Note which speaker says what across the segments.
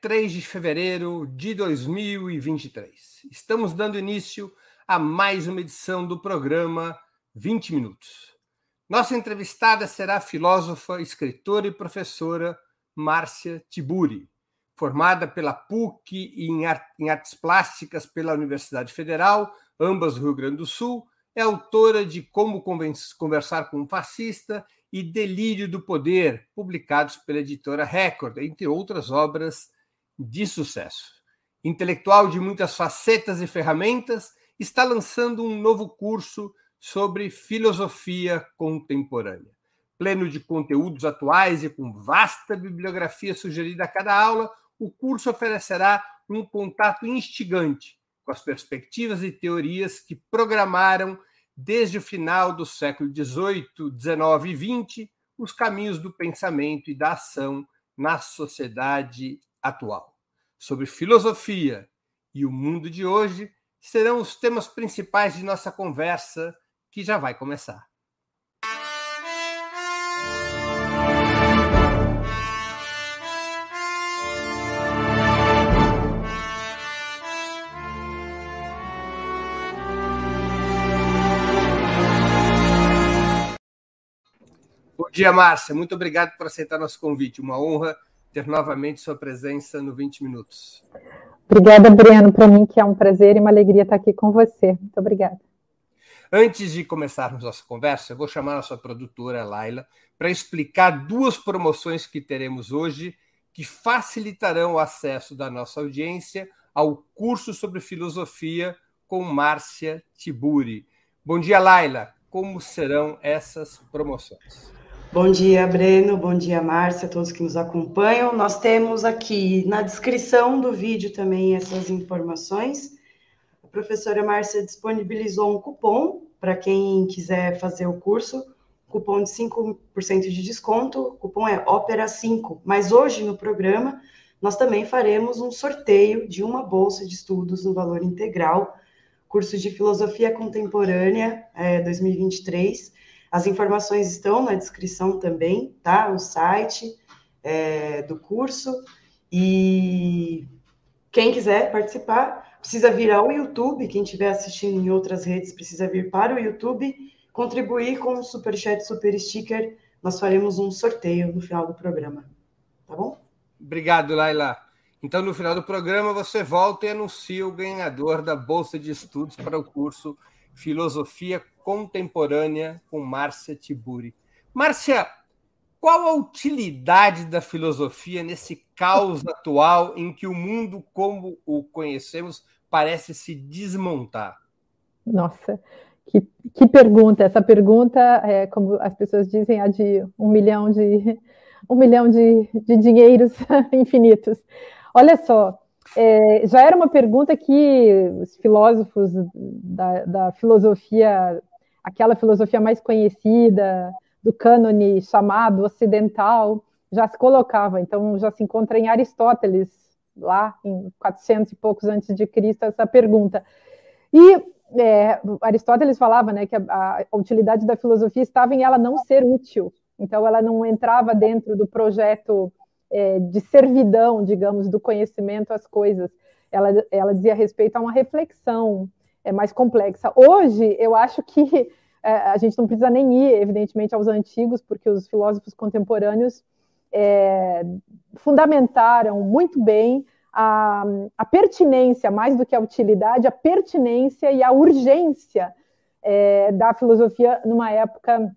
Speaker 1: 3 de fevereiro de 2023. Estamos dando início a mais uma edição do programa 20 Minutos. Nossa entrevistada será a filósofa, escritora e professora Márcia Tiburi, formada pela PUC e em Artes Plásticas pela Universidade Federal, ambas do Rio Grande do Sul, é autora de Como Conversar com um Fascista e Delírio do Poder, publicados pela editora Record, entre outras obras de sucesso. Intelectual de muitas facetas e ferramentas, está lançando um novo curso sobre filosofia contemporânea. Pleno de conteúdos atuais e com vasta bibliografia sugerida a cada aula, o curso oferecerá um contato instigante com as perspectivas e teorias que programaram desde o final do século XVIII, XIX e XX, os caminhos do pensamento e da ação na sociedade atual. Sobre filosofia e o mundo de hoje serão os temas principais de nossa conversa, que já vai começar. Bom dia, Márcia. Muito obrigado por aceitar nosso convite. Uma honra ter novamente sua presença no 20 Minutos.
Speaker 2: Obrigada, Breno. Para mim que é um prazer e uma alegria estar aqui com você. Muito obrigada.
Speaker 1: Antes de começarmos nossa conversa, eu vou chamar a sua produtora, Laila, para explicar duas promoções que teremos hoje que facilitarão o acesso da nossa audiência ao curso sobre filosofia com Márcia Tiburi. Bom dia, Laila. Como serão essas promoções?
Speaker 3: Bom dia, Breno. Bom dia, Márcia, todos que nos acompanham. Nós temos aqui na descrição do vídeo também essas informações. A professora Márcia disponibilizou um cupom para quem quiser fazer o curso, cupom de 5% de desconto, o cupom é Ópera 5. Mas hoje no programa nós também faremos um sorteio de uma bolsa de estudos no valor integral, curso de Filosofia Contemporânea é, 2023 as informações estão na descrição também, tá? O site é, do curso. E quem quiser participar, precisa vir ao YouTube. Quem estiver assistindo em outras redes, precisa vir para o YouTube, contribuir com o Superchat Super Sticker. Nós faremos um sorteio no final do programa. Tá bom?
Speaker 1: Obrigado, Laila. Então, no final do programa, você volta e anuncia o ganhador da Bolsa de Estudos para o curso Filosofia Contemporânea com Márcia Tiburi. Márcia, qual a utilidade da filosofia nesse caos atual em que o mundo como o conhecemos parece se desmontar?
Speaker 2: Nossa, que, que pergunta! Essa pergunta é, como as pessoas dizem, a de um milhão de um milhão de, de dinheiros infinitos. Olha só, é, já era uma pergunta que os filósofos da, da, filosofia, aquela filosofia mais conhecida, do cânone chamado ocidental, já se colocava. Então, já se encontra em Aristóteles, lá em 400 e poucos antes de Cristo, essa pergunta. E é, Aristóteles falava né, que a, a utilidade da filosofia estava em ela não ser útil. Então, ela não entrava dentro do projeto é, de servidão, digamos, do conhecimento às coisas. Ela, ela dizia respeito a uma reflexão é, mais complexa. Hoje, eu acho que é, a gente não precisa nem ir, evidentemente, aos antigos, porque os filósofos contemporâneos é, fundamentaram muito bem a, a, pertinência, mais do que a utilidade, a pertinência e a urgência é, da filosofia numa época,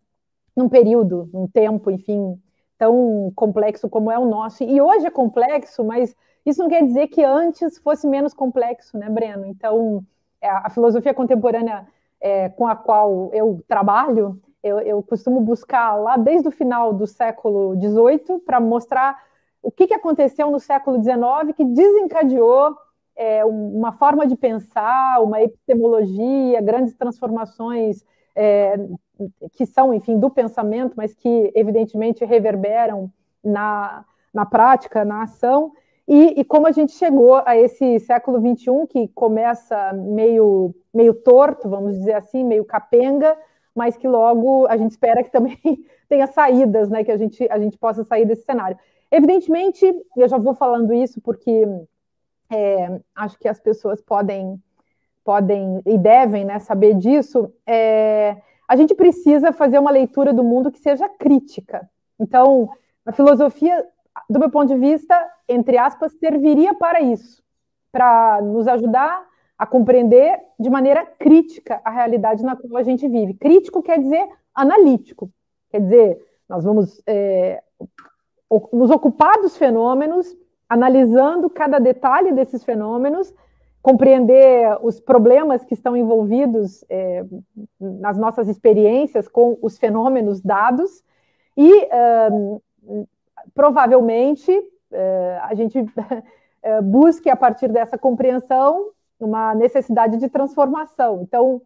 Speaker 2: num período, num tempo, enfim, tão complexo como é o nosso. E hoje é complexo, mas isso não quer dizer que antes fosse menos complexo, né, Breno? Então, é, a filosofia contemporânea é, com a qual eu trabalho, eu, eu, costumo buscar lá desde o final do século XVIII para mostrar o que, que aconteceu no século XIX que desencadeou é, uma forma de pensar, uma epistemologia, grandes transformações é, que são, enfim, do pensamento, mas que evidentemente reverberam na, na prática, na ação, e, e como a gente chegou a esse século XXI que começa meio, meio torto, vamos dizer assim, meio capenga, mas que logo a gente espera que também tenha saídas, né, que a gente, a gente possa sair desse cenário. Evidentemente, eu já vou falando isso porque é, acho que as pessoas podem, podem e devem né, saber disso. É, a gente precisa fazer uma leitura do mundo que seja crítica. Então, a filosofia, do meu ponto de vista, entre aspas, serviria para isso, para nos ajudar a compreender de maneira crítica a realidade na qual a gente vive. Crítico quer dizer analítico, quer dizer, nós vamos é, nos ocupar dos fenômenos, analisando cada detalhe desses fênomenos, compreender os problemas que estão envolvidos é, nas nossas experiências com os fenômenos dados e provavelmente é, a gente é, busque a partir dessa compreensão uma necessidade de transformação. Então,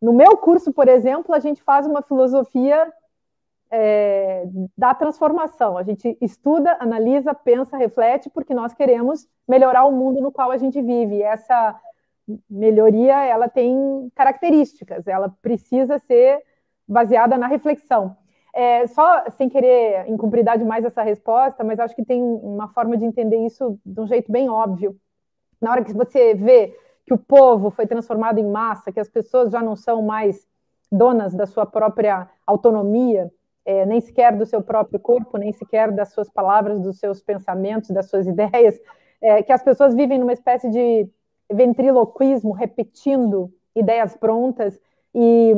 Speaker 2: no meu curso, por exemplo, a gente faz uma filosofia é, da transformação. A gente estuda, analisa, pensa, reflete, porque nós queremos melhorar o mundo no qual a gente vive. E essa melhoria, ela tem características, ela precisa ser baseada na reflexão. É, só sem querer incumpridar demais essa resposta, mas acho que tem uma forma de entender isso de um jeito bem óbvio. Na hora que você vê que o povo foi transformado em massa, que as pessoas já não são mais donas da sua própria autonomia, é, nem sequer do seu próprio corpo, nem sequer das suas palavras, dos seus pensamentos, das suas ideias, é, que as pessoas vivem numa espécie de ventriloquismo, repetindo ideias prontas e,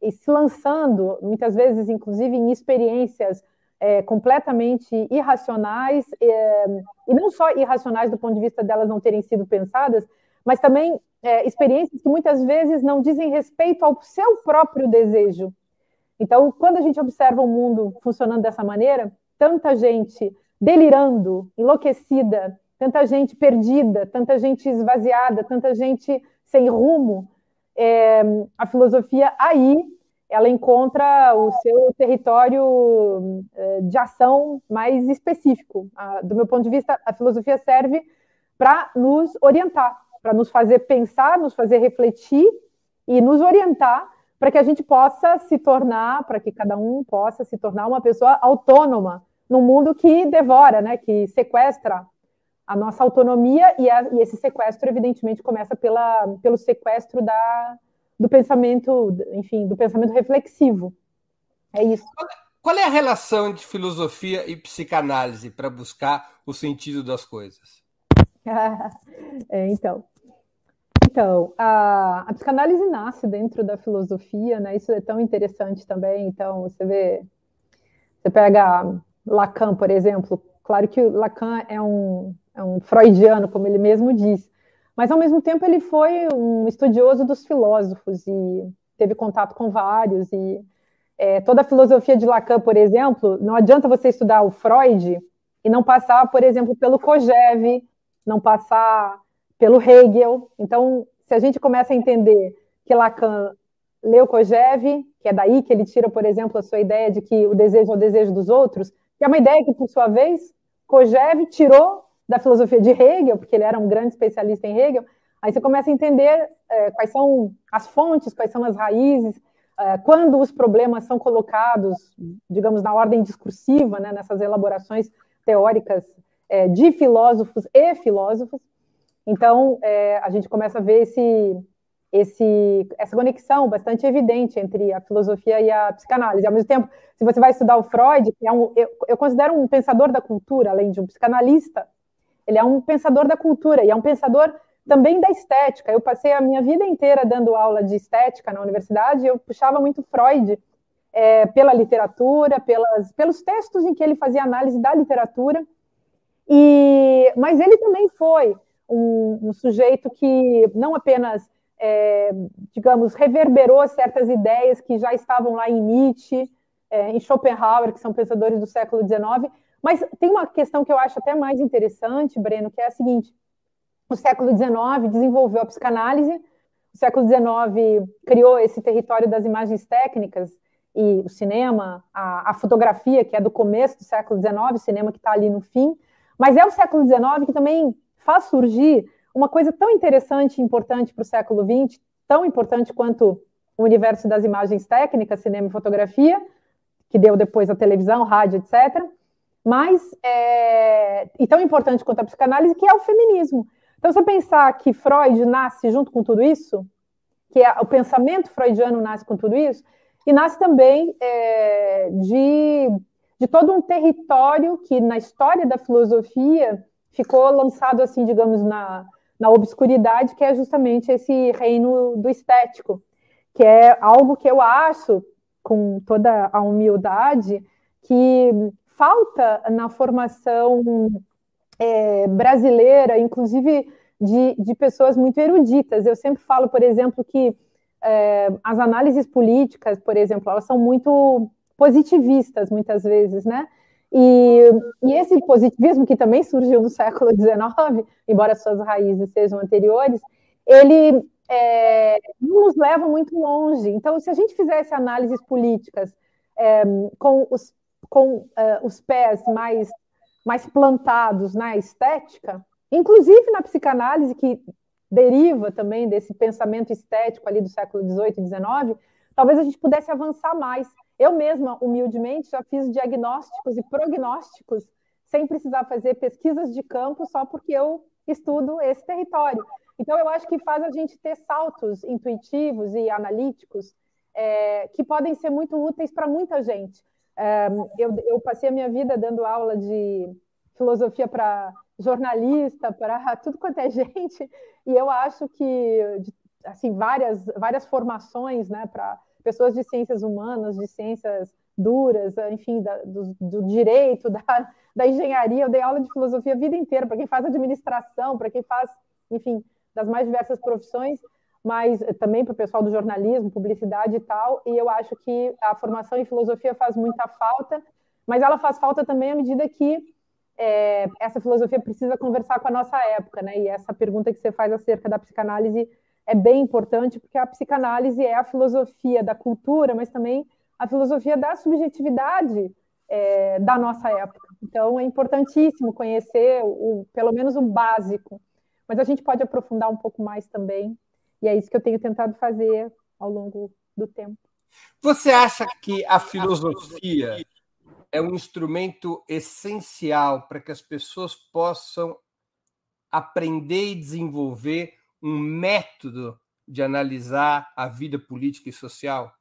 Speaker 2: e se lançando, muitas vezes, inclusive, em experiências é, completamente irracionais, é, e não só irracionais do ponto de vista delas não terem sido pensadas, mas também é, experiências que muitas vezes não dizem respeito ao seu próprio desejo. Então, quando a gente observa o mundo funcionando dessa maneira, tanta gente delirando, enlouquecida, tanta gente perdida, tanta gente esvaziada, tanta gente sem rumo, é, a filosofia aí ela encontra o seu território é, de ação mais específico. do meu ponto de vista, a filosofia serve para nos orientar, para nos fazer pensar, nos fazer refletir e nos orientar para que a gente possa se tornar, para que cada um possa se tornar uma pessoa autônoma num mundo que devora, né, que sequestra a nossa autonomia e, a, e esse sequestro, evidentemente, começa pela, pelo sequestro da, do pensamento, enfim, do pensamento reflexivo. É isso.
Speaker 1: Qual é a relação entre filosofia e psicanálise para buscar o sentido das coisas?
Speaker 2: é, então, então, a, a, psicanálise nasce dentro da filosofia, né? Isso é tão interessante também. Então, você vê, você pega Lacan, por exemplo. Claro que Lacan é um, é um freudiano, como ele mesmo diz, mas ao mesmo tempo ele foi um estudioso dos filósofos e teve contato com vários. E é, toda a filosofia de Lacan, por exemplo, não adianta você estudar o Freud e não passar, por exemplo, pelo Kojève, não passar pelo Hegel. Então, se a gente começa a entender que Lacan leu Kojève, que é daí que ele tira, por exemplo, a sua ideia de que o desejo é o desejo dos outros, que é uma ideia que, por sua vez, Kojève tirou da filosofia de Hegel, porque ele era um grande especialista em Hegel, aí você começa a entender é, quais são as fontes, quais são as raízes, é, quando os problemas são colocados, digamos, na ordem discursiva, né, nessas elaborações teóricas é, de filósofos e filósofos, então, é, a gente começa a ver esse, esse, essa conexão bastante evidente entre a filosofia e a psicanálise. Ao mesmo tempo, se você vai estudar o Freud, que é um, eu, eu considero um pensador da cultura, além de um psicanalista, ele é um pensador da cultura e é um pensador também da estética. Eu passei a minha vida inteira dando aula de estética na universidade eu puxava muito Freud é, pela literatura, pelas, pelos textos em que ele fazia análise da literatura. E, mas ele também foi um, um sujeito que não apenas, é, digamos, reverberou certas ideias que já estavam lá em Nietzsche, é, em Schopenhauer, que são pensadores do século XIX, mas tem uma questão que eu acho até mais interessante, Breno, que é a seguinte: o século XIX desenvolveu a psicanálise, o século XIX criou esse território das imagens técnicas e o cinema, a, a fotografia, que é do começo do século XIX, o cinema que está ali no fim, mas é o século XIX que também faz surgir uma coisa tão interessante e importante para o século XX, tão importante quanto o universo das imagens técnicas, cinema e fotografia, que deu depois a televisão, rádio, etc., mais é, e tão importante quanto a psicanálise, que é o feminismo. Então, você pensar que Freud nasce junto com tudo isso, que é, o pensamento freudiano nasce com tudo isso, e nasce também é, de, de todo um território que, na história da filosofia, ficou lançado, assim, digamos, na, na obscuridade, que é justamente esse reino do estético, que é algo que eu acho, com toda a humildade, que falta na formação é, brasileira, inclusive de, de, pessoas muito eruditas. Eu sempre falo, por exemplo, que é, as análises políticas, por exemplo, elas são muito positivistas, muitas vezes, né? E, e, esse positivismo, que também surgiu no século XIX, embora suas raízes sejam anteriores, ele é, não nos leva muito longe. Então, se a gente fizesse análises políticas é, com os com uh, os pés mais, mais plantados na estética, inclusive na psicanálise, que deriva também desse pensamento estético ali do século XVIII e XIX, talvez a gente pudesse avançar mais. Eu mesma, humildemente, já fiz diagnósticos e prognósticos sem precisar fazer pesquisas de campo só porque eu estudo esse território. Então, eu acho que faz a gente ter saltos intuitivos e analíticos é, que podem ser muito úteis para muita gente eu, eu passei a minha vida dando aula de filosofia para jornalista, para tudo quanto é gente, e eu acho que assim várias várias formações, né, para pessoas de ciências humanas, de ciências duras, enfim, da, do, do, direito, da, da engenharia, eu dei aula de filosofia a vida inteira para quem faz administração, para quem faz, enfim, das mais diversas profissões mas também para o pessoal do jornalismo, publicidade e tal, e eu acho que a formação em filosofia faz muita falta, mas ela faz falta também à medida que é, essa filosofia precisa conversar com a nossa época, né? E essa pergunta que você faz acerca da psicanálise é bem importante, porque a psicanálise é a filosofia da cultura, mas também a filosofia da subjetividade é, da nossa época. Então, é importantíssimo conhecer o, pelo menos o básico, mas a gente pode aprofundar um pouco mais também e é isso que eu tenho tentado fazer ao longo do tempo.
Speaker 1: Você acha que a filosofia é um instrumento essencial para que as pessoas possam aprender e desenvolver um método de analisar a vida política e social?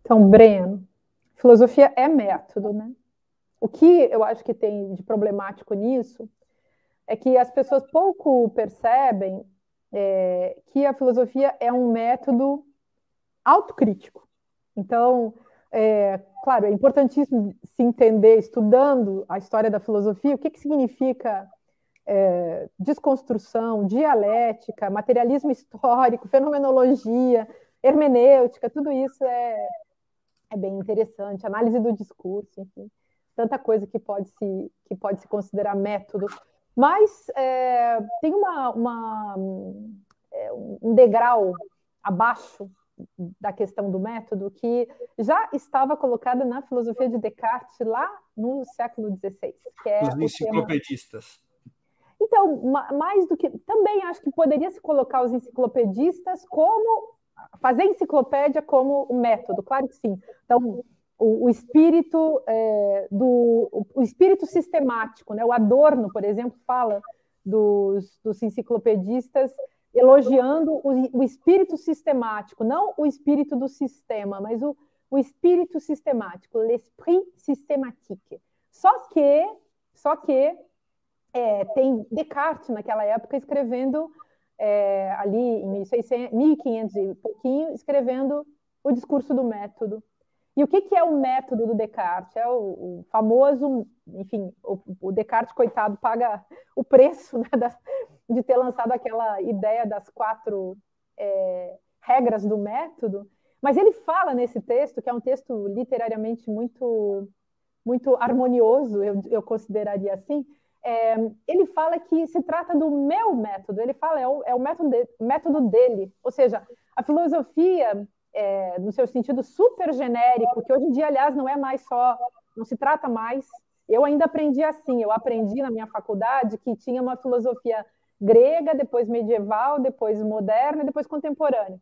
Speaker 2: Então, Breno, filosofia é método, né? O que eu acho que tem de problemático nisso é que as pessoas pouco percebem é, que a filosofia é um método autocrítico. Então, é, claro, é importantíssimo se entender, estudando a história da filosofia, o que, que significa é, desconstrução, dialética, materialismo histórico, fenomenologia, hermenêutica, tudo isso é, é bem interessante, análise do discurso, enfim, tanta coisa que pode se, que pode se considerar método mas é, tem uma, uma, é, um degrau abaixo da questão do método que já estava colocada na filosofia de Descartes lá no século XVI. Que é
Speaker 1: Os enciclopedistas.
Speaker 2: Tema... Então, mais do que. Também acho que poderia se colocar os enciclopedistas como. fazer enciclopédia como um método, claro que sim. Então, o, o espírito é, do o espírito sistemático, né? O Adorno, por exemplo, fala dos, dos enciclopedistas elogiando o, o, espírito sistemático, não o espírito do sistema, mas o, o espírito sistemático, l'esprit systématique. Só que, só que é, tem Descartes naquela época escrevendo é, ali em 1600, 1500 e pouquinho, escrevendo o discurso do método. E o que, que é o método do Descartes? É o, o famoso, enfim, o, o, Descartes, coitado, paga o preço né, de ter lançado aquela ideia das quatro é, regras do método. Mas ele fala nesse texto, que é um texto literariamente muito, muito harmonioso, eu, eu consideraria assim, é, ele fala que se trata do meu método, ele fala é o, é o método, de, método dele, ou seja, a filosofia é, no seu sentido super genérico, que hoje em dia, aliás, não é mais só, não se trata mais. Eu ainda aprendi assim, eu aprendi na minha faculdade que tinha uma filosofia grega, depois medieval, depois moderna, depois contemporânea.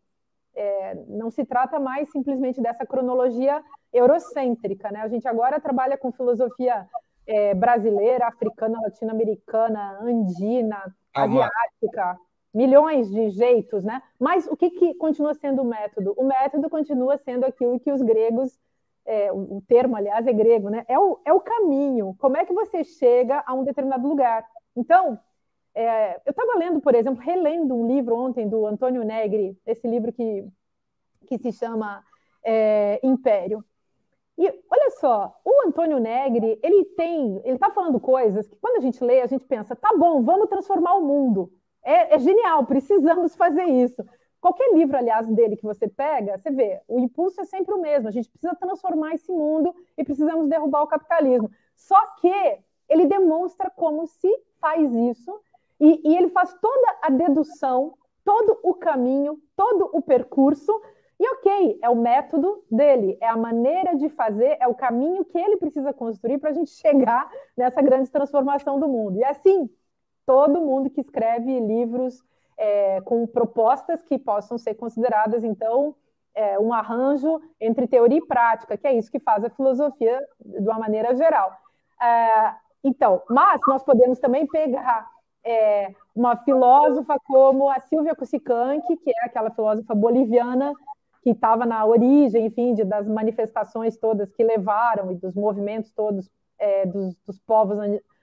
Speaker 2: É, não se trata mais simplesmente dessa cronologia eurocêntrica, né? A gente agora trabalha com filosofia é, brasileira, africana, latino-americana, andina, asiática, milhões de jeitos, né? Mas o que, que continua sendo o método? O método continua sendo aquilo que os gregos, é, o termo, aliás, é grego, né? É o, é o caminho. Como é que você chega a um determinado lugar? Então, é, eu estava lendo, por exemplo, relendo um livro ontem do Antônio Negri, esse livro que, que se chama é, Império. E olha só, o Antônio Negri, ele tem, ele está falando coisas que quando a gente lê, a gente pensa, tá bom, vamos transformar o mundo. É, é, genial, precisamos fazer isso. Qualquer livro, aliás, dele que você pega, você vê, o impulso é sempre o mesmo. A gente precisa transformar esse mundo e precisamos derrubar o capitalismo. Só que ele demonstra como se faz isso e, e ele faz toda a dedução, todo o caminho, todo o percurso. E ok, é o método dele, é a maneira de fazer, é o caminho que ele precisa construir para a gente chegar nessa grande transformação do mundo. E assim, todo mundo que escreve livros é, com propostas que possam ser consideradas, então, é, um arranjo entre teoria e prática, que é isso que faz a filosofia de uma maneira geral. É, então, mas nós podemos também pegar é, uma filósofa como a Silvia Cusicanqui, que é aquela filósofa boliviana que estava na origem, enfim, de, das manifestações todas que levaram e dos movimentos todos é, dos, dos povos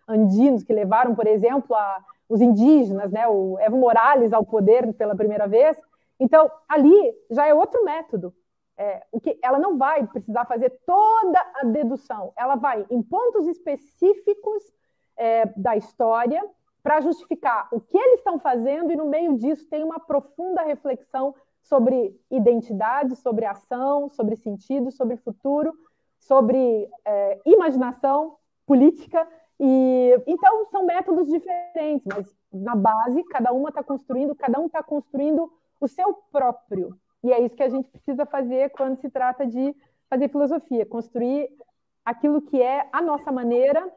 Speaker 2: andinos que levaram, por exemplo, a, os indígenas, né, o Evo Morales ao poder pela primeira vez. Então, ali já é outro método. É, o que ela não vai precisar fazer toda a dedução, ela vai em pontos específicos é, da história para justificar o que eles estão fazendo e no meio disso tem uma profunda reflexão sobre identidade, sobre ação, sobre sentido, sobre futuro, sobre é, imaginação política e então são métodos diferentes, mas na base cada uma está construindo, cada um está construindo o seu próprio. E é isso que a gente precisa fazer quando se trata de fazer filosofia, construir aquilo que é a nossa maneira,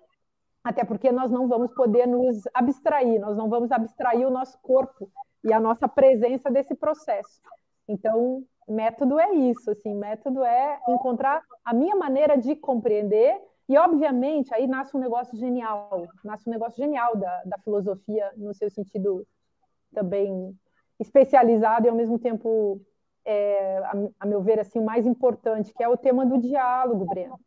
Speaker 2: até porque nós não vamos poder nos abstrair, nós não vamos abstrair o nosso corpo e a nossa presença desse processo. Então, método é isso, assim, método é encontrar a minha maneira de compreender e, obviamente, aí nasce um negócio genial, nasce um negócio genial da, da filosofia, no seu sentido também especializado e, ao mesmo tempo, é, a, a, meu ver, assim, o mais importante, que é o tema do diálogo, Breno.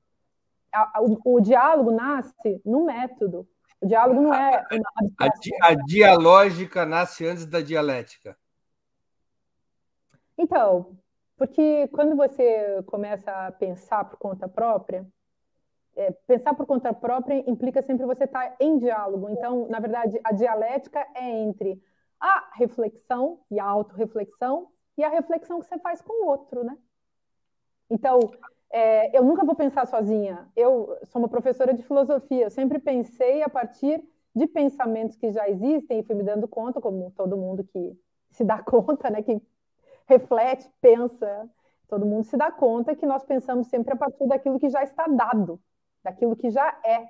Speaker 2: A, a, o, o, diálogo nasce no método. O diálogo não é
Speaker 1: a, a dialógica nasce antes da dialética.
Speaker 2: Então, porque quando você começa a pensar por conta própria, é, pensar por conta própria implica sempre você estar em diálogo. Então, na verdade, a dialética é entre a reflexão e a autorreflexão e a reflexão que você faz com o outro, né? Então, é, eu nunca vou pensar sozinha. Eu sou uma professora de filosofia, eu sempre pensei a partir de pensamentos que já existem e fui me dando conta, como todo mundo que se dá conta, né, que reflete, pensa, todo mundo se dá conta que nós pensamos sempre a partir daquilo que já está dado daquilo que já é.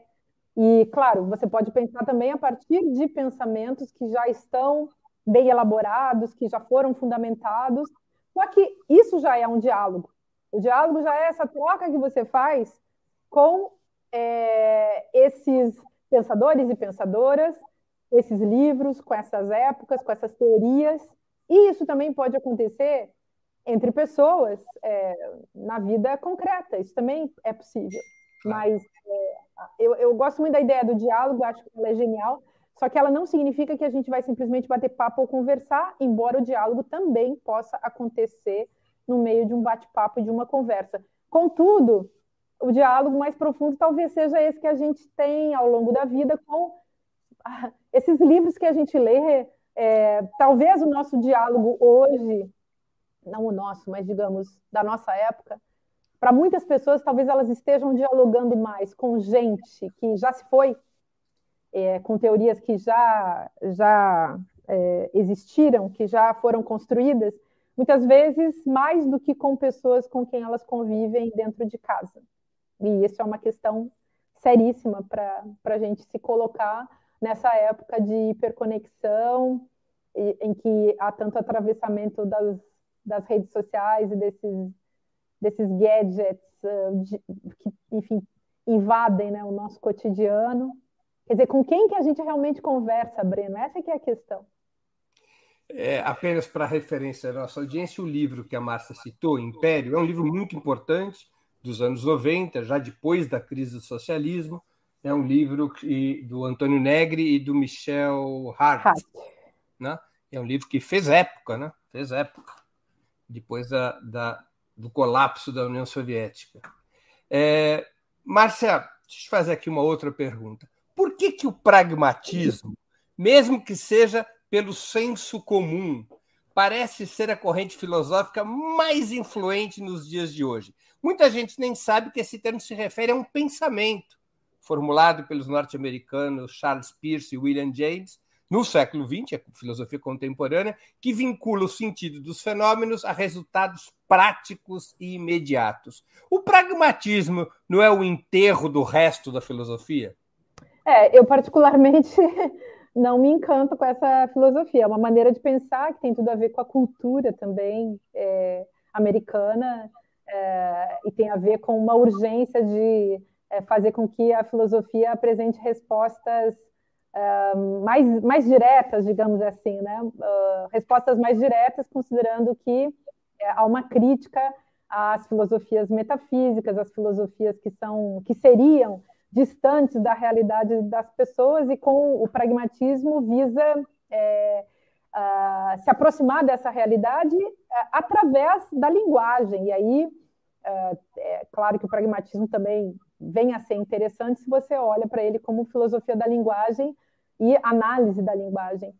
Speaker 2: E, claro, você pode pensar também a partir de pensamentos que já estão bem elaborados, que já foram fundamentados. Só que isso já é um diálogo. O diálogo já é essa troca que você faz com é, esses pensadores e pensadoras, esses livros, com essas épocas, com essas teorias. E isso também pode acontecer entre pessoas é, na vida concreta. Isso também é possível. Mas é, eu, eu gosto muito da ideia do diálogo, acho que ela é genial, só que ela não significa que a gente vai simplesmente bater papo ou conversar, embora o diálogo também possa acontecer no meio de um bate-papo, de uma conversa. Contudo, o diálogo mais profundo talvez seja esse que a gente tem ao longo da vida com ah, esses livros que a gente lê. É, talvez o nosso diálogo hoje, não o nosso, mas digamos, da nossa época, para muitas pessoas, talvez elas estejam dialogando mais com gente que já se foi, é, com teorias que já, já é, existiram, que já foram construídas, muitas vezes mais do que com pessoas com quem elas convivem dentro de casa. E isso é uma questão seríssima para a gente se colocar nessa época de hiperconexão, em que há tanto atravessamento das, das redes sociais e desses desses gadgets uh, de, que, enfim, invadem né, o nosso cotidiano. Quer dizer, com quem que a gente realmente conversa, Breno? Essa que é a questão.
Speaker 1: É, apenas para referência da nossa audiência, o livro que a Márcia citou, Império, é um livro muito importante, dos anos 90, já depois da crise do socialismo. É um livro que, do Antônio Negri e do Michel Hart. Hart. Né? É um livro que fez época, né? fez época, depois da, da do colapso da União Soviética. É, Márcia, deixa eu fazer aqui uma outra pergunta. Por que, que o pragmatismo, mesmo que seja pelo senso comum, parece ser a corrente filosófica mais influente nos dias de hoje? Muita gente nem sabe que esse termo se refere a um pensamento formulado pelos norte-americanos Charles Peirce e William James, no século XX, a filosofia contemporânea, que vincula o sentido dos fenômenos a resultados práticos e imediatos. O pragmatismo não é o enterro do resto da filosofia?
Speaker 2: É, eu particularmente não me encanto com essa filosofia. É uma maneira de pensar que tem tudo a ver com a cultura também é, americana é, e tem a ver com uma urgência de é, fazer com que a filosofia apresente respostas uh, mais, mais diretas, digamos assim, né? Uh, respostas mais diretas, considerando que é, há uma crítica às filosofias metafísicas, às filosofias que são que seriam distantes da realidade das pessoas e com o pragmatismo visa é, uh, se aproximar dessa realidade uh, através da linguagem. E aí, uh, é claro que o pragmatismo também vem a ser interessante se você olha para ele como filosofia da linguagem e análise da linguagem.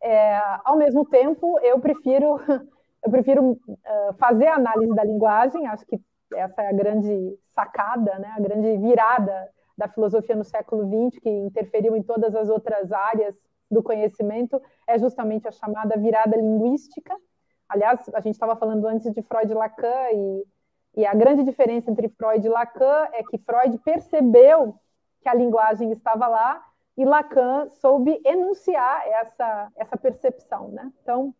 Speaker 2: É, ao mesmo tempo, eu prefiro, eu prefiro uh, fazer a análise da linguagem, acho que essa é a grande sacada, né, a grande virada da filosofia no século XX, que interferiu em todas as outras áreas do conhecimento, é justamente a chamada virada linguística. Aliás, a gente estava falando antes de Freud e Lacan, e e a grande diferença entre Freud e Lacan é que Freud percebeu que a linguagem estava lá e Lacan soube enunciar essa, essa percepção. Né? Então,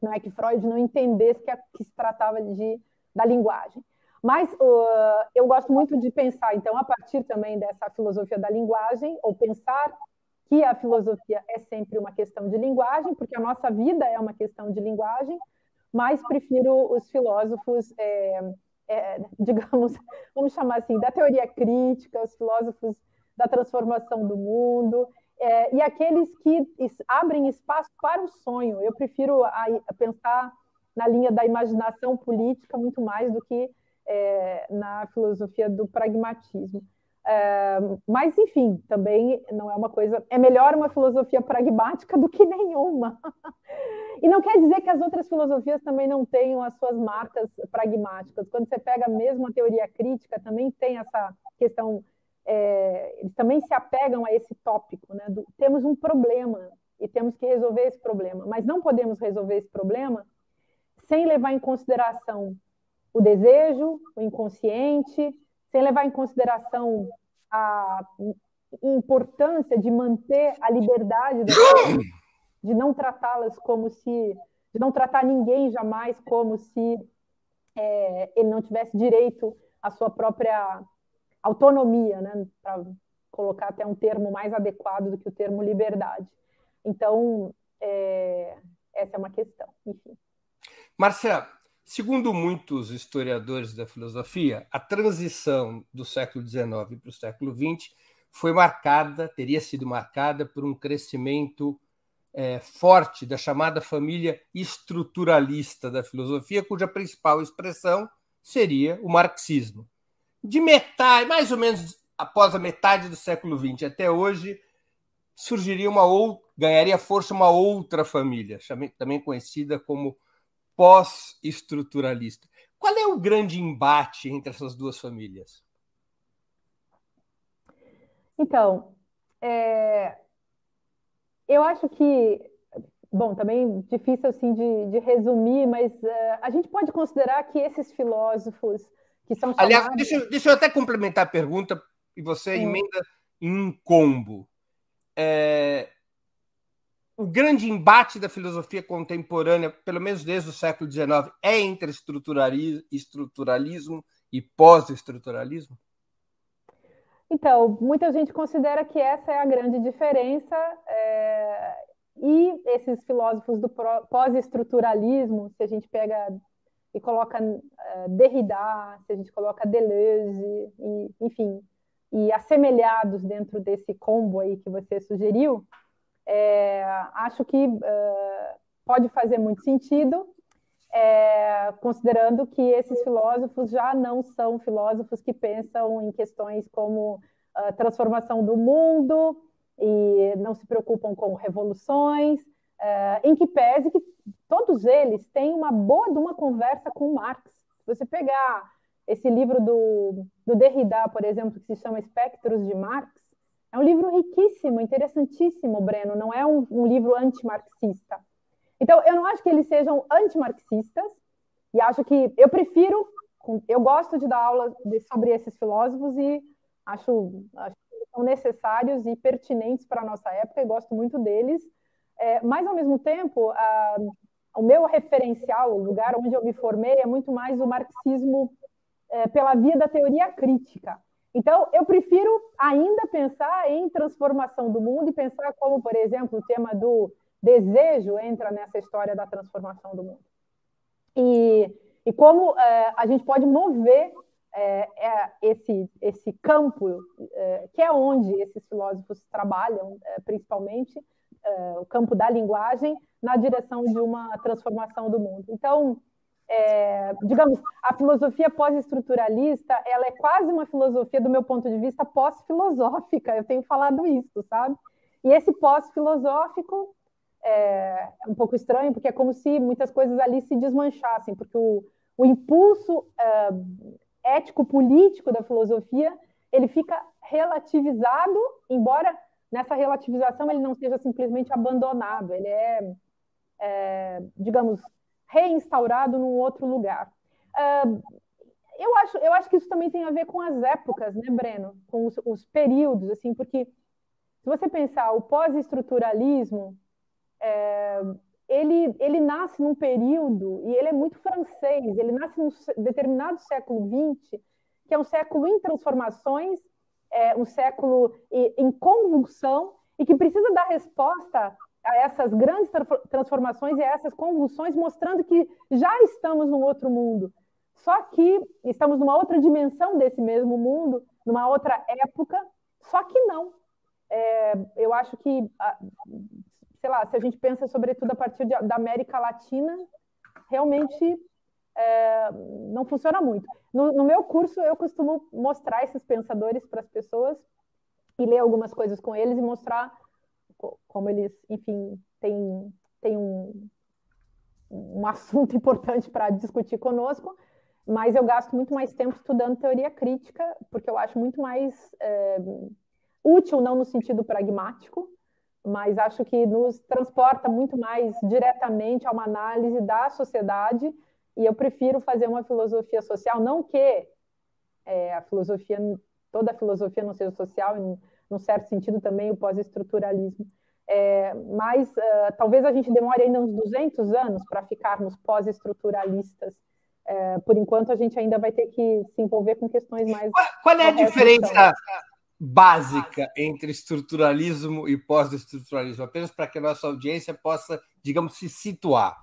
Speaker 2: não é que Freud não entendesse que, que se tratava de, da linguagem. Mas uh, eu gosto muito de pensar, então, a partir também dessa filosofia da linguagem, ou pensar que a filosofia é sempre uma questão de linguagem, porque a nossa vida é uma questão de linguagem, mas prefiro os filósofos é, é, digamos, vamos chamar assim, da teoria crítica, os filósofos da transformação do mundo, é, e aqueles que abrem espaço para o sonho. Eu prefiro a, a pensar na linha da imaginação política muito mais do que é, na filosofia do pragmatismo. É, mas, enfim, também não é uma coisa. É melhor uma filosofia pragmática do que nenhuma. e não quer dizer que as outras filosofias também não tenham as suas marcas pragmáticas. Quando você pega mesmo a teoria crítica, também tem essa questão. É, eles também se apegam a esse tópico, né? Do, temos um problema e temos que resolver esse problema, mas não podemos resolver esse problema sem levar em consideração o desejo, o inconsciente, sem levar em consideração a importância de manter a liberdade das pessoas, de não tratá-las como se, de não tratar ninguém jamais como se é, ele não tivesse direito à sua própria autonomia, né, para colocar até um termo mais adequado do que o termo liberdade. Então, é, essa é uma questão. Enfim.
Speaker 1: Marcia, Segundo muitos historiadores da filosofia, a transição do século XIX para o século XX foi marcada, teria sido marcada por um crescimento é, forte da chamada família estruturalista da filosofia, cuja principal expressão seria o marxismo. De metade, mais ou menos após a metade do século XX até hoje, surgiria uma ou ganharia força uma outra família, também conhecida como pós-estruturalista. Qual é o grande embate entre essas duas famílias?
Speaker 2: Então, é, eu acho que, bom, também difícil assim de, de resumir, mas uh, a gente pode considerar que esses filósofos que são chamados...
Speaker 1: Aliás, deixa, deixa eu até complementar a pergunta e você hum. emenda em um combo. É, o grande embate da filosofia contemporânea, pelo menos desde o século XIX, é entre estruturalismo e pós-estruturalismo?
Speaker 2: Então, muita gente considera que essa é a grande diferença, é... e esses filósofos do pós-estruturalismo, se a gente pega e coloca uh, Derrida, se a gente coloca Deleuze, e, enfim, e assemelhados dentro desse combo aí que você sugeriu, é, acho que uh, pode fazer muito sentido, é, considerando que esses filósofos já não são filósofos que pensam em questões como uh, transformação do mundo e não se preocupam com revoluções, uh, em que pese que todos eles têm uma boa de uma conversa com Marx. Se você pegar esse livro do, do Derrida, por exemplo, que se chama Espectros de Marx, é um livro riquíssimo, interessantíssimo, Breno, não é um, um livro antimarxista. Então, eu não acho que eles sejam antimarxistas, e acho que eu prefiro, eu gosto de dar aula de, sobre esses filósofos e acho, acho que são necessários e pertinentes para a nossa época, e gosto muito deles, é, mas, ao mesmo tempo, a, o meu referencial, o lugar onde eu me formei, é muito mais o marxismo é, pela via da teoria crítica. Então, eu prefiro ainda pensar em transformação do mundo e pensar como, por exemplo, o tema do desejo entra nessa história da transformação do mundo. E, e como é, a gente pode mover é, é esse, esse campo, é, que é onde esses filósofos trabalham, é, principalmente, o campo da linguagem, na direção de uma transformação do mundo. Então, é, digamos, a filosofia pós-estruturalista, ela é quase uma filosofia, do meu ponto de vista, pós-filosófica. Eu tenho falado isso, sabe? E esse pós-filosófico é um pouco estranho, porque é como se muitas coisas ali se desmanchassem, porque o, o impulso é, ético-político da filosofia, ele fica relativizado, embora nessa relativização ele não seja simplesmente abandonado, ele é, é digamos, reinstaurado num outro lugar. Uh, eu, acho, eu acho que isso também tem a ver com as épocas, né, Breno? Com os, os períodos, assim, porque se você pensar o pós-estruturalismo, é, ele, ele nasce num período, e ele é muito francês, ele nasce num determinado século XX, que é um século em transformações, é um século em convulsão, e que precisa dar resposta a essas grandes transformações e a essas convulsões, mostrando que já estamos num outro mundo. Só que estamos numa outra dimensão desse mesmo mundo, numa outra época, só que não. É, eu acho que, sei lá, se a gente pensa sobretudo a partir de, da América Latina, realmente é, não funciona muito. No, no meu curso, eu costumo mostrar esses pensadores para as pessoas e ler algumas coisas com eles e mostrar como eles, enfim, têm, têm um, um assunto importante para discutir conosco, mas eu gasto muito mais tempo estudando teoria crítica, porque eu acho muito mais é, útil, não no sentido pragmático, mas acho que nos transporta muito mais diretamente a uma análise da sociedade, e eu prefiro fazer uma filosofia social, não que é, a filosofia, toda a filosofia não seja social, num certo sentido também o pós-estruturalismo. É, mas uh, talvez a gente demore ainda uns 200 anos para ficarmos pós-estruturalistas. É, por enquanto, a gente ainda vai ter que se envolver com questões mais.
Speaker 1: Qual, qual é a diferença básica entre estruturalismo e pós-estruturalismo? Apenas para que a nossa audiência possa, digamos, se situar.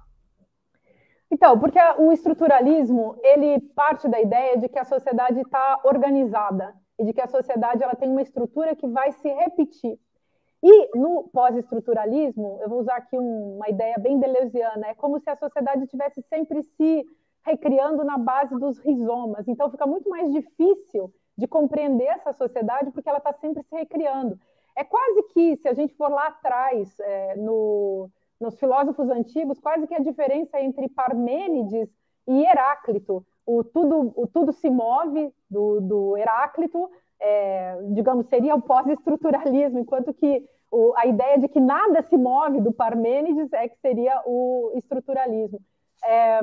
Speaker 2: Então, porque o estruturalismo ele parte da ideia de que a sociedade está organizada e de que a sociedade ela tem uma estrutura que vai se repetir. E no pós-estruturalismo, eu vou usar aqui um, uma ideia bem deleuziana, é como se a sociedade estivesse sempre se recriando na base dos rizomas. Então fica muito mais difícil de compreender essa sociedade porque ela está sempre se recriando. É quase que, se a gente for lá atrás, é, no, nos filósofos antigos, quase que a diferença entre Parmênides e Heráclito o tudo, o tudo se move do, do Heráclito, é, digamos, seria o pós-estruturalismo, enquanto que o, a ideia de que nada se move do Parmênides é que seria o estruturalismo. É,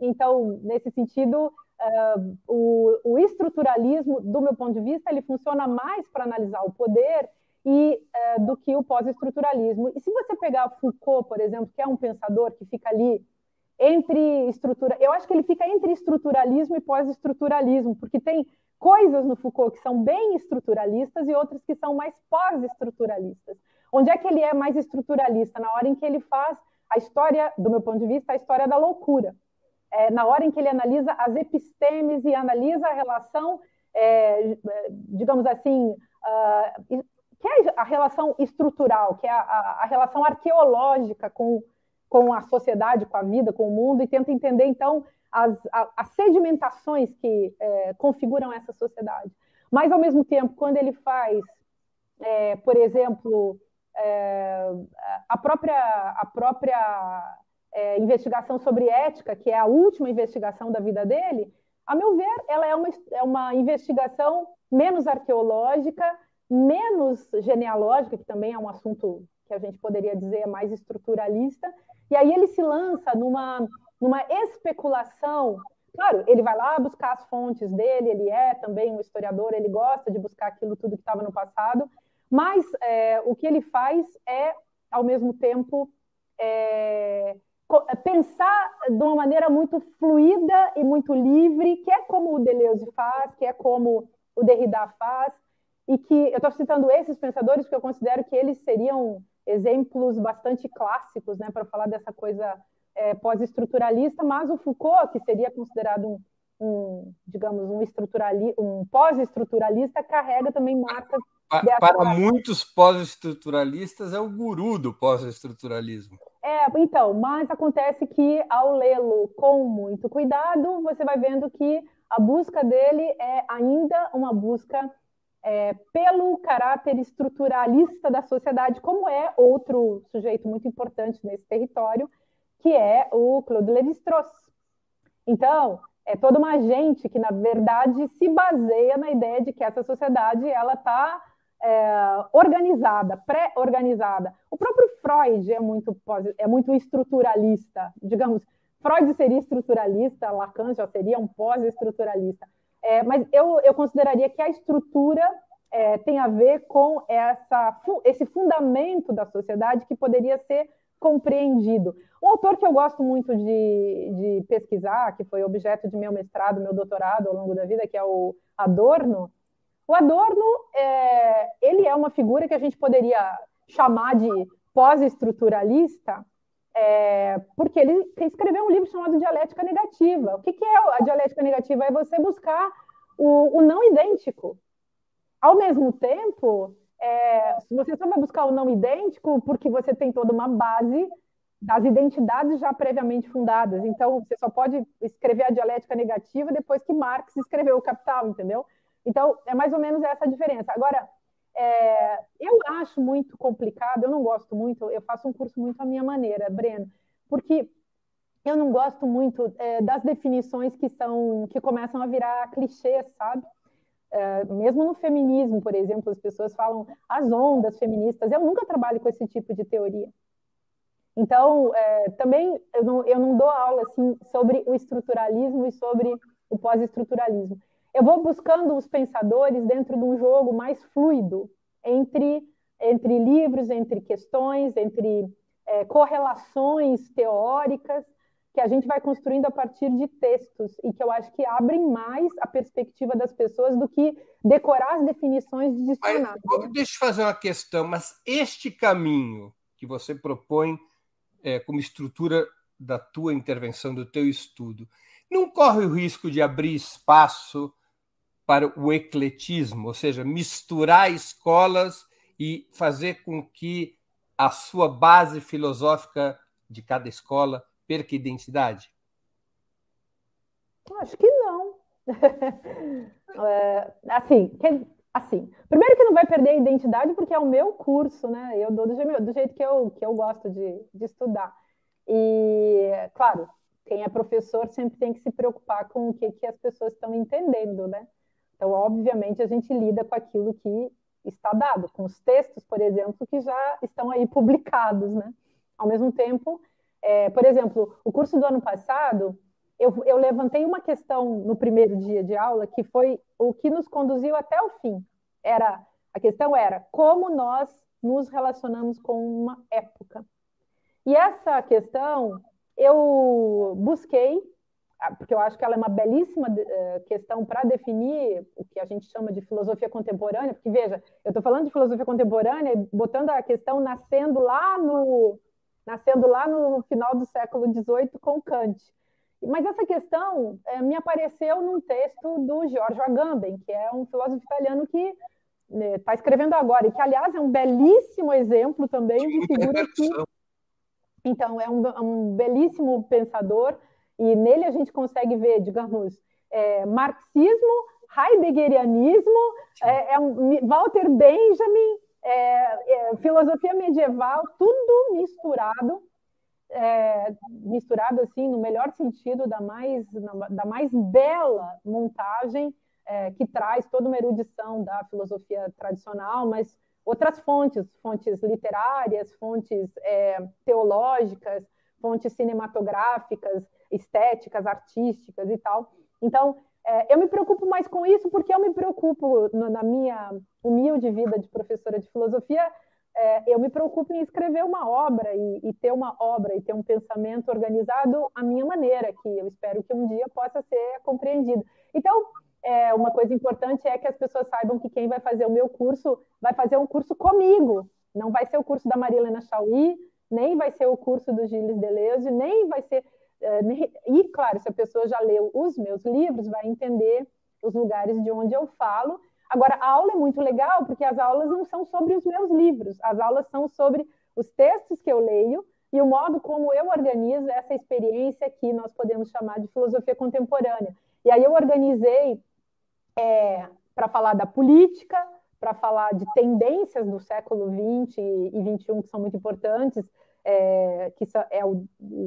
Speaker 2: então, nesse sentido, é, o, o, estruturalismo, do meu ponto de vista, ele funciona mais para analisar o poder e é, do que o pós-estruturalismo. E se você pegar Foucault, por exemplo, que é um pensador que fica ali entre estrutura, eu acho que ele fica entre estruturalismo e pós-estruturalismo, porque tem coisas no Foucault que são bem estruturalistas e outras que são mais pós-estruturalistas. Onde é que ele é mais estruturalista? Na hora em que ele faz a história, do meu ponto de vista, a história da loucura. É, na hora em que ele analisa as epistemes e analisa a relação, é, digamos assim, uh, que é a relação estrutural, que é a, a, a relação arqueológica com, com a sociedade, com a vida, com o mundo, e tenta entender, então, as, as sedimentações que é, configuram essa sociedade. Mas, ao mesmo tempo, quando ele faz, é, por exemplo, é, a própria, a própria é, investigação sobre ética, que é a última investigação da vida dele, a meu ver, ela é uma, é uma investigação menos arqueológica, menos genealógica, que também é um assunto que a gente poderia dizer mais estruturalista, e aí ele se lança numa, numa especulação. Claro, ele vai lá buscar as fontes dele, ele é também um historiador, ele gosta de buscar aquilo tudo que estava no passado, mas é, o que ele faz é, ao mesmo tempo, é, é, pensar de uma maneira muito fluida e muito livre, que é como o Deleuze faz, que é como o Derrida faz, e que eu estou citando esses pensadores porque eu considero que eles seriam exemplos bastante clássicos né, para falar dessa coisa é, pós-estruturalista, mas o Foucault, que seria considerado um, um digamos, um, estruturali um pós-estruturalista, carrega também marcas
Speaker 1: para muitos pós-estruturalistas, é o guru do pós-estruturalismo.
Speaker 2: É, então, mas acontece que ao lê-lo com muito cuidado, você vai vendo que a busca dele é ainda uma busca é, pelo caráter estruturalista da sociedade, como é outro sujeito muito importante nesse território, que é o Claude Lévi-Strauss. Então, é toda uma gente que, na verdade, se baseia na ideia de que essa sociedade ela está é, organizada, pré-organizada. O próprio Freud é muito, é muito estruturalista, digamos. Freud seria estruturalista, Lacan já seria um pós-estruturalista. É, mas eu, eu consideraria que a estrutura é, tem a ver com essa, esse fundamento da sociedade que poderia ser compreendido. Um autor que eu gosto muito de, de pesquisar, que foi objeto de meu mestrado, meu doutorado ao longo da vida, que é o Adorno, o Adorno, é, ele é uma figura que a gente poderia chamar de pós-estruturalista, é, porque ele escreveu um livro chamado Dialética Negativa. O que, que é a dialética negativa? É você buscar o, o não idêntico. Ao mesmo tempo, é, você só vai buscar o não idêntico porque você tem toda uma base das identidades já previamente fundadas. Então, você só pode escrever a dialética negativa depois que Marx escreveu o Capital, entendeu? Então, é mais ou menos essa a diferença. Agora, é, acho muito complicado, eu não gosto muito, eu faço um curso muito à minha maneira, Breno, porque eu não gosto muito é, das definições que são que começam a virar clichês, sabe? É, mesmo no feminismo, por exemplo, as pessoas falam as ondas feministas. Eu nunca trabalho com esse tipo de teoria. Então, é, também eu não, eu não dou aula assim sobre o estruturalismo e sobre o pós-estruturalismo eu vou buscando os pensadores dentro de um jogo mais fluido entre, entre livros, entre questões, entre é, correlações teóricas que a gente vai construindo a partir de textos e que eu acho que abrem mais a perspectiva das pessoas do que decorar as definições de dicionário.
Speaker 1: Mas, deixa eu fazer uma questão, mas este caminho que você propõe é, como estrutura da tua intervenção, do teu estudo, não corre o risco de abrir espaço para o ecletismo, ou seja, misturar escolas e fazer com que a sua base filosófica de cada escola perca identidade?
Speaker 2: Acho que não. é, assim, que, assim, primeiro que não vai perder a identidade porque é o meu curso, né? Eu dou do, do jeito que eu, que eu gosto de, de estudar. E, claro, quem é professor sempre tem que se preocupar com o que, que as pessoas estão entendendo, né? Então, obviamente, a gente lida com aquilo que está dado, com os textos, por exemplo, que já estão aí publicados, né? Ao mesmo tempo, é, por exemplo, o curso do ano passado, eu, eu levantei uma questão no primeiro dia de aula que foi o que nos conduziu até o fim. Era A questão era como nós nos relacionamos com uma época. E essa questão eu busquei, porque eu acho que ela é uma belíssima eh, questão para definir o que a gente chama de filosofia contemporânea, porque veja, eu estou falando de filosofia contemporânea, botando a questão nascendo lá no nascendo lá no final do século XVIII com Kant. Mas essa questão é, me apareceu num texto do Giorgio Agamben, que é um filósofo italiano que está né, escrevendo agora, e que, aliás, é um belíssimo exemplo também de figura que então, é um, um belíssimo pensador, e nele a gente consegue ver, digamos, é, marxismo, heideggerianismo, é, é um, Walter Benjamin, é, é, filosofia medieval, tudo misturado, é, misturado assim no melhor sentido da mais da mais bela montagem que traz toda uma erudição da filosofia tradicional, mas outras fontes, fontes literárias, fontes teológicas, fontes cinematográficas, estéticas, artísticas e tal. Então, é, eu me preocupo mais com isso porque eu me preocupo, no, na minha humilde vida de professora de filosofia, é, eu me preocupo em escrever uma obra e, e, ter uma obra e ter um pensamento organizado à minha maneira, que eu espero que um dia possa ser compreendido. Então, é, uma coisa importante é que as pessoas saibam que quem vai fazer o meu curso vai fazer um curso comigo. Não vai ser o curso da Maria Helena Chauí, nem vai ser o curso do Gilles Deleuze, nem vai ser. Nem... E, claro, se a pessoa já leu os meus livros, vai entender os lugares de onde eu falo. Agora, a aula é muito legal porque as aulas não são sobre os meus livros, as aulas são sobre os textos que eu leio e o modo como eu organizo essa experiência que nós podemos chamar de filosofia contemporânea. E aí eu organizei é, para falar da política, para falar de tendências do século XX e XXI que são muito importantes, é, que é o,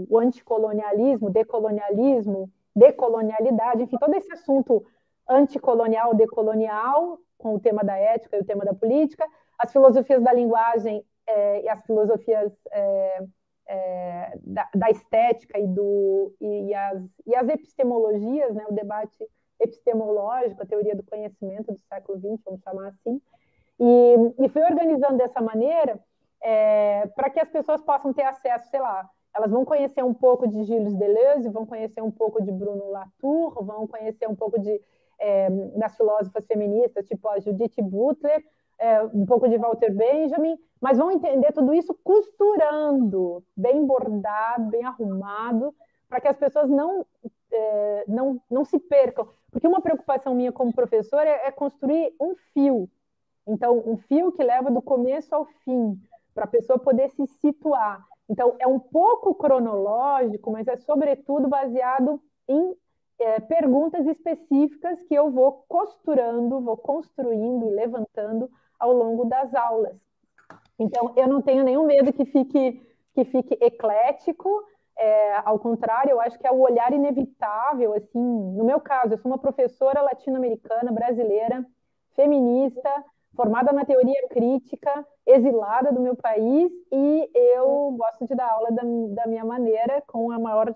Speaker 2: o anticolonialismo, decolonialismo, decolonialidade, enfim, todo esse assunto anticolonial, decolonial, com o tema da ética e o tema da política, as filosofias da linguagem é, e as filosofias é, é, da, da, estética e, do, e, e, as, e as epistemologias, né, o debate epistemológico, a teoria do conhecimento do século XX, vamos chamar assim, e, e fui organizando dessa maneira é, para que as pessoas possam ter acesso, sei lá, elas vão conhecer um pouco de Gilles Deleuze, vão conhecer um pouco de Bruno Latour, vão conhecer um pouco de, é, das filósofas feministas, tipo a Judith Butler, é, um pouco de Walter Benjamin, mas vão entender tudo isso costurando, bem bordado, bem arrumado, para que as pessoas não, é, não, não se percam. Porque uma preocupação minha como professora é, é construir um fio. Então, um fio que leva do começo ao fim, para a pessoa poder se situar. Então, é um pouco cronológico, mas é sobretudo baseado em é, perguntas específicas que eu vou costurando, vou construindo e levantando ao longo das aulas. Então, eu não tenho nenhum medo que fique, que fique eclético, é, ao contrário, eu acho que é o olhar inevitável, assim, no meu caso, eu sou uma professora latino-americana, brasileira, feminista, formada na teoria crítica, exilada do meu país, e eu gosto de dar aula da, da minha maneira, com a maior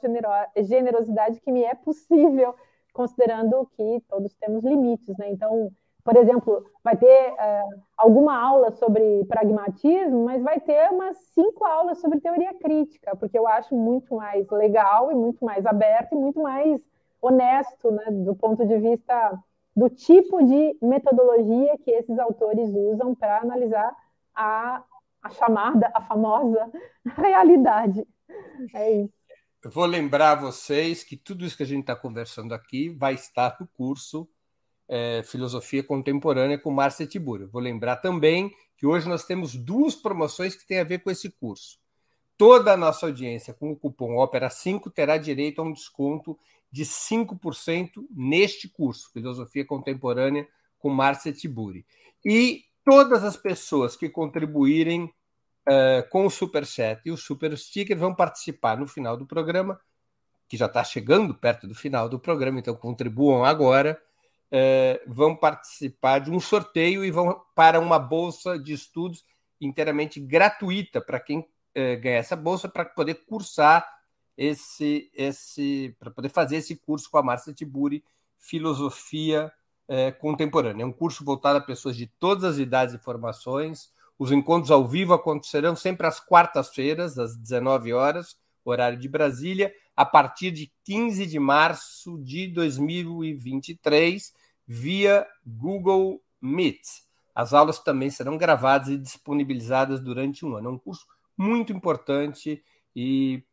Speaker 2: generosidade que me é possível, considerando que todos temos limites, né? Então, por exemplo, vai ter uh, alguma aula sobre pragmatismo, mas vai ter umas cinco aulas sobre teoria crítica, porque eu acho muito mais legal e muito mais aberto e muito mais honesto, né, do ponto de vista do tipo de metodologia que esses autores usam para analisar a, a chamada, a famosa realidade. É isso.
Speaker 1: Eu vou lembrar vocês que tudo isso que a gente está conversando aqui vai estar no curso é, Filosofia Contemporânea com Márcia Tibura. Vou lembrar também que hoje nós temos duas promoções que têm a ver com esse curso. Toda a nossa audiência com o cupom Ópera 5 terá direito a um desconto de 5% neste curso, Filosofia Contemporânea com Márcia Tiburi. E todas as pessoas que contribuírem uh, com o Super Chat e o Super Sticker vão participar no final do programa, que já está chegando perto do final do programa, então contribuam agora é, vão participar de um sorteio e vão para uma bolsa de estudos inteiramente gratuita para quem é, ganhar essa bolsa para poder cursar esse esse para poder fazer esse curso com a Márcia Tiburi filosofia é, contemporânea. É um curso voltado a pessoas de todas as idades e formações. Os encontros ao vivo acontecerão sempre às quartas-feiras, às 19 horas, horário de Brasília, a partir de 15 de março de 2023, via Google Meet. As aulas também serão gravadas e disponibilizadas durante um ano. É um curso muito importante e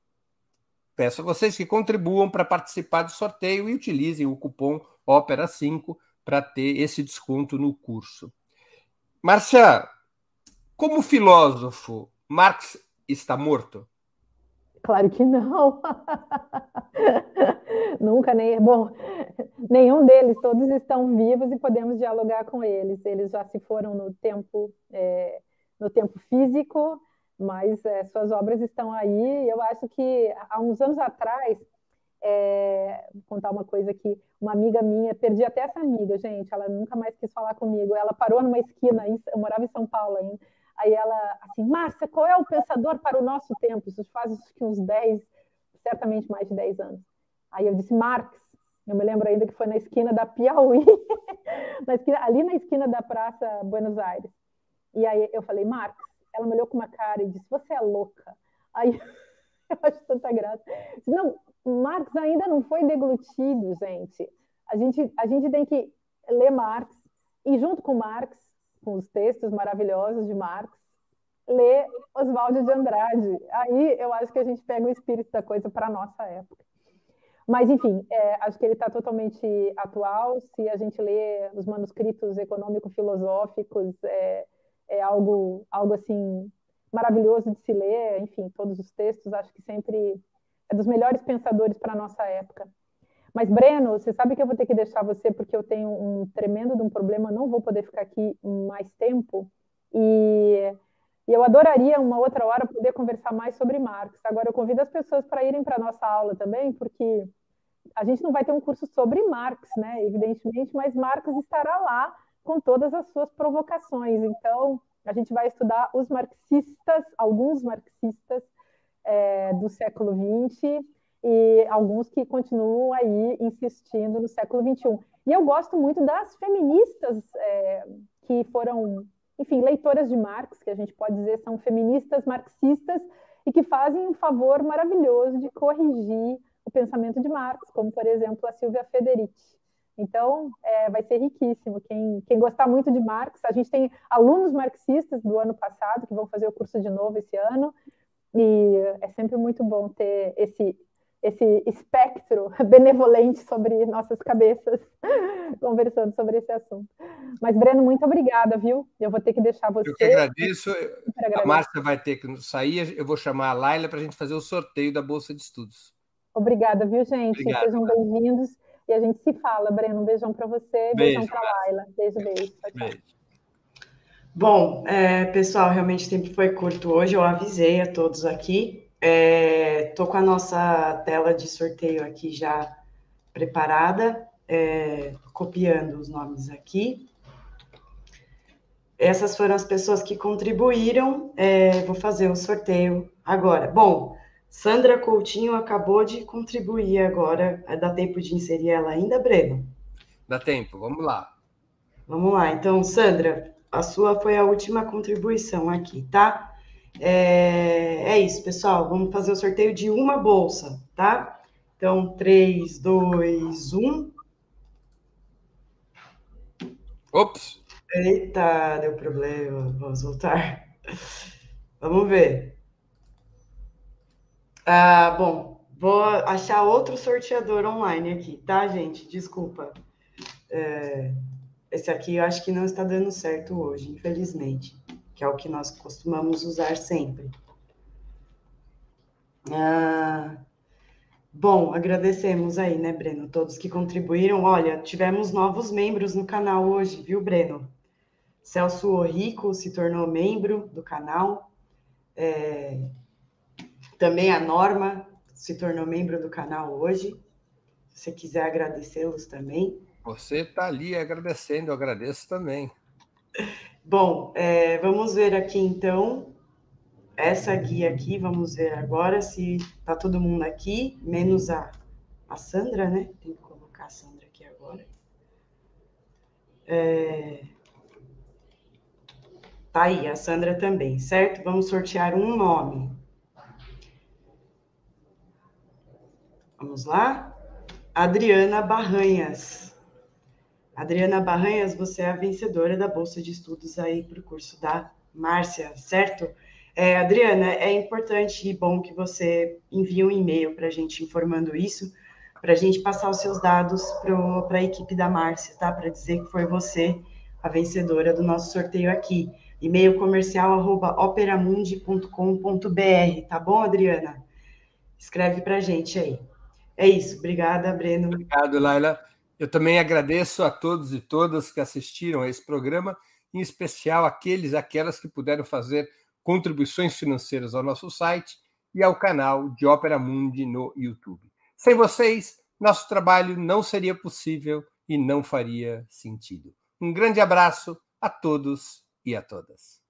Speaker 1: peço a vocês que contribuam para participar do sorteio e utilizem o cupom Opera 5 para ter esse desconto no curso. Márcia, como filósofo, Marx está morto?
Speaker 2: Claro que não. Nunca nem. Bom, nenhum deles, todos estão vivos e podemos dialogar com eles. Eles já se foram no tempo, é, no tempo físico, mas é, suas obras estão aí. Eu acho que há uns anos atrás é, vou contar uma coisa aqui. Uma amiga minha, perdi até essa amiga, gente. Ela nunca mais quis falar comigo. Ela parou numa esquina, eu morava em São Paulo ainda. Aí ela, assim, Márcia, qual é o pensador para o nosso tempo? Isso faz uns 10, certamente mais de 10 anos. Aí eu disse, Marx. Eu me lembro ainda que foi na esquina da Piauí, na esquina, ali na esquina da Praça Buenos Aires. E aí eu falei, Marx. Ela me olhou com uma cara e disse, você é louca. Aí eu acho tanta graça. Não, Marx ainda não foi deglutido, gente. A gente, a gente tem que ler Marx e, junto com Marx, com os textos maravilhosos de Marx, ler Oswaldo de Andrade. Aí eu acho que a gente pega o espírito da coisa para a nossa época. Mas, enfim, é, acho que ele está totalmente atual. Se a gente lê os manuscritos econômico-filosóficos, é, é algo, algo assim maravilhoso de se ler. Enfim, todos os textos, acho que sempre é dos melhores pensadores para a nossa época. Mas, Breno, você sabe que eu vou ter que deixar você porque eu tenho um tremendo de um problema, não vou poder ficar aqui mais tempo. E, e eu adoraria, uma outra hora, poder conversar mais sobre Marx. Agora, eu convido as pessoas para irem para a nossa aula também, porque a gente não vai ter um curso sobre Marx, né? Evidentemente, mas Marx estará lá com todas as suas provocações. Então, a gente vai estudar os marxistas, alguns marxistas é, do século XX e alguns que continuam aí insistindo no século XXI. E eu gosto muito das feministas é, que foram, enfim, leitoras de Marx, que a gente pode dizer são feministas marxistas e que fazem um favor maravilhoso de corrigir o pensamento de Marx, como, por exemplo, a Silvia Federici. Então, é, vai ser riquíssimo. Quem, quem gostar muito de Marx, a gente tem alunos marxistas do ano passado que vão fazer o curso de novo esse ano, e é sempre muito bom ter esse, esse espectro benevolente sobre nossas cabeças, conversando sobre esse assunto. Mas, Breno, muito obrigada, viu? Eu vou ter que deixar você.
Speaker 1: Eu que agradeço. A Márcia vai ter que sair. Eu vou chamar a Laila para a gente fazer o sorteio da Bolsa de Estudos.
Speaker 2: Obrigada, viu, gente? Obrigado, Sejam bem-vindos. E a gente se fala, Breno. Um beijão para você, beijo, beijão para Laila. Beijo, beijo. Tchau, tchau. Beijo.
Speaker 3: Bom, é, pessoal, realmente o tempo foi curto hoje, eu avisei a todos aqui. Estou é, com a nossa tela de sorteio aqui já preparada, é, copiando os nomes aqui. Essas foram as pessoas que contribuíram. É, vou fazer o sorteio agora. Bom, Sandra Coutinho acabou de contribuir agora. Dá tempo de inserir ela ainda, Breno?
Speaker 1: Dá tempo, vamos lá.
Speaker 3: Vamos lá. Então, Sandra, a sua foi a última contribuição aqui, tá? É, é isso, pessoal. Vamos fazer o sorteio de uma bolsa, tá? Então, 3, 2, 1.
Speaker 1: Ops!
Speaker 3: Eita, deu problema. Vamos voltar. Vamos ver. Ah, bom, vou achar outro sorteador online aqui, tá, gente? Desculpa. É... Esse aqui eu acho que não está dando certo hoje, infelizmente, que é o que nós costumamos usar sempre. Ah, bom, agradecemos aí, né, Breno, todos que contribuíram. Olha, tivemos novos membros no canal hoje, viu, Breno? Celso Orrico se tornou membro do canal. É, também a Norma se tornou membro do canal hoje. Se você quiser agradecê-los também.
Speaker 1: Você está ali agradecendo, eu agradeço também.
Speaker 3: Bom, é, vamos ver aqui então essa guia aqui, vamos ver agora se está todo mundo aqui, menos a, a Sandra, né? Tem que colocar a Sandra aqui agora. É... Tá aí, a Sandra também, certo? Vamos sortear um nome. Vamos lá? Adriana Barranhas. Adriana Barranhas, você é a vencedora da Bolsa de Estudos aí para o curso da Márcia, certo? É, Adriana, é importante e bom que você envie um e-mail para a gente informando isso, para a gente passar os seus dados para a equipe da Márcia, tá? Para dizer que foi você a vencedora do nosso sorteio aqui. E-mail comercial operamundi.com.br, tá bom, Adriana? Escreve para a gente aí. É isso. Obrigada, Breno.
Speaker 1: Obrigado, Laila. Eu também agradeço a todos e todas que assistiram a esse programa, em especial aqueles e aquelas que puderam fazer contribuições financeiras ao nosso site e ao canal de Ópera Mundi no YouTube. Sem vocês, nosso trabalho não seria possível e não faria sentido. Um grande abraço a todos e a todas.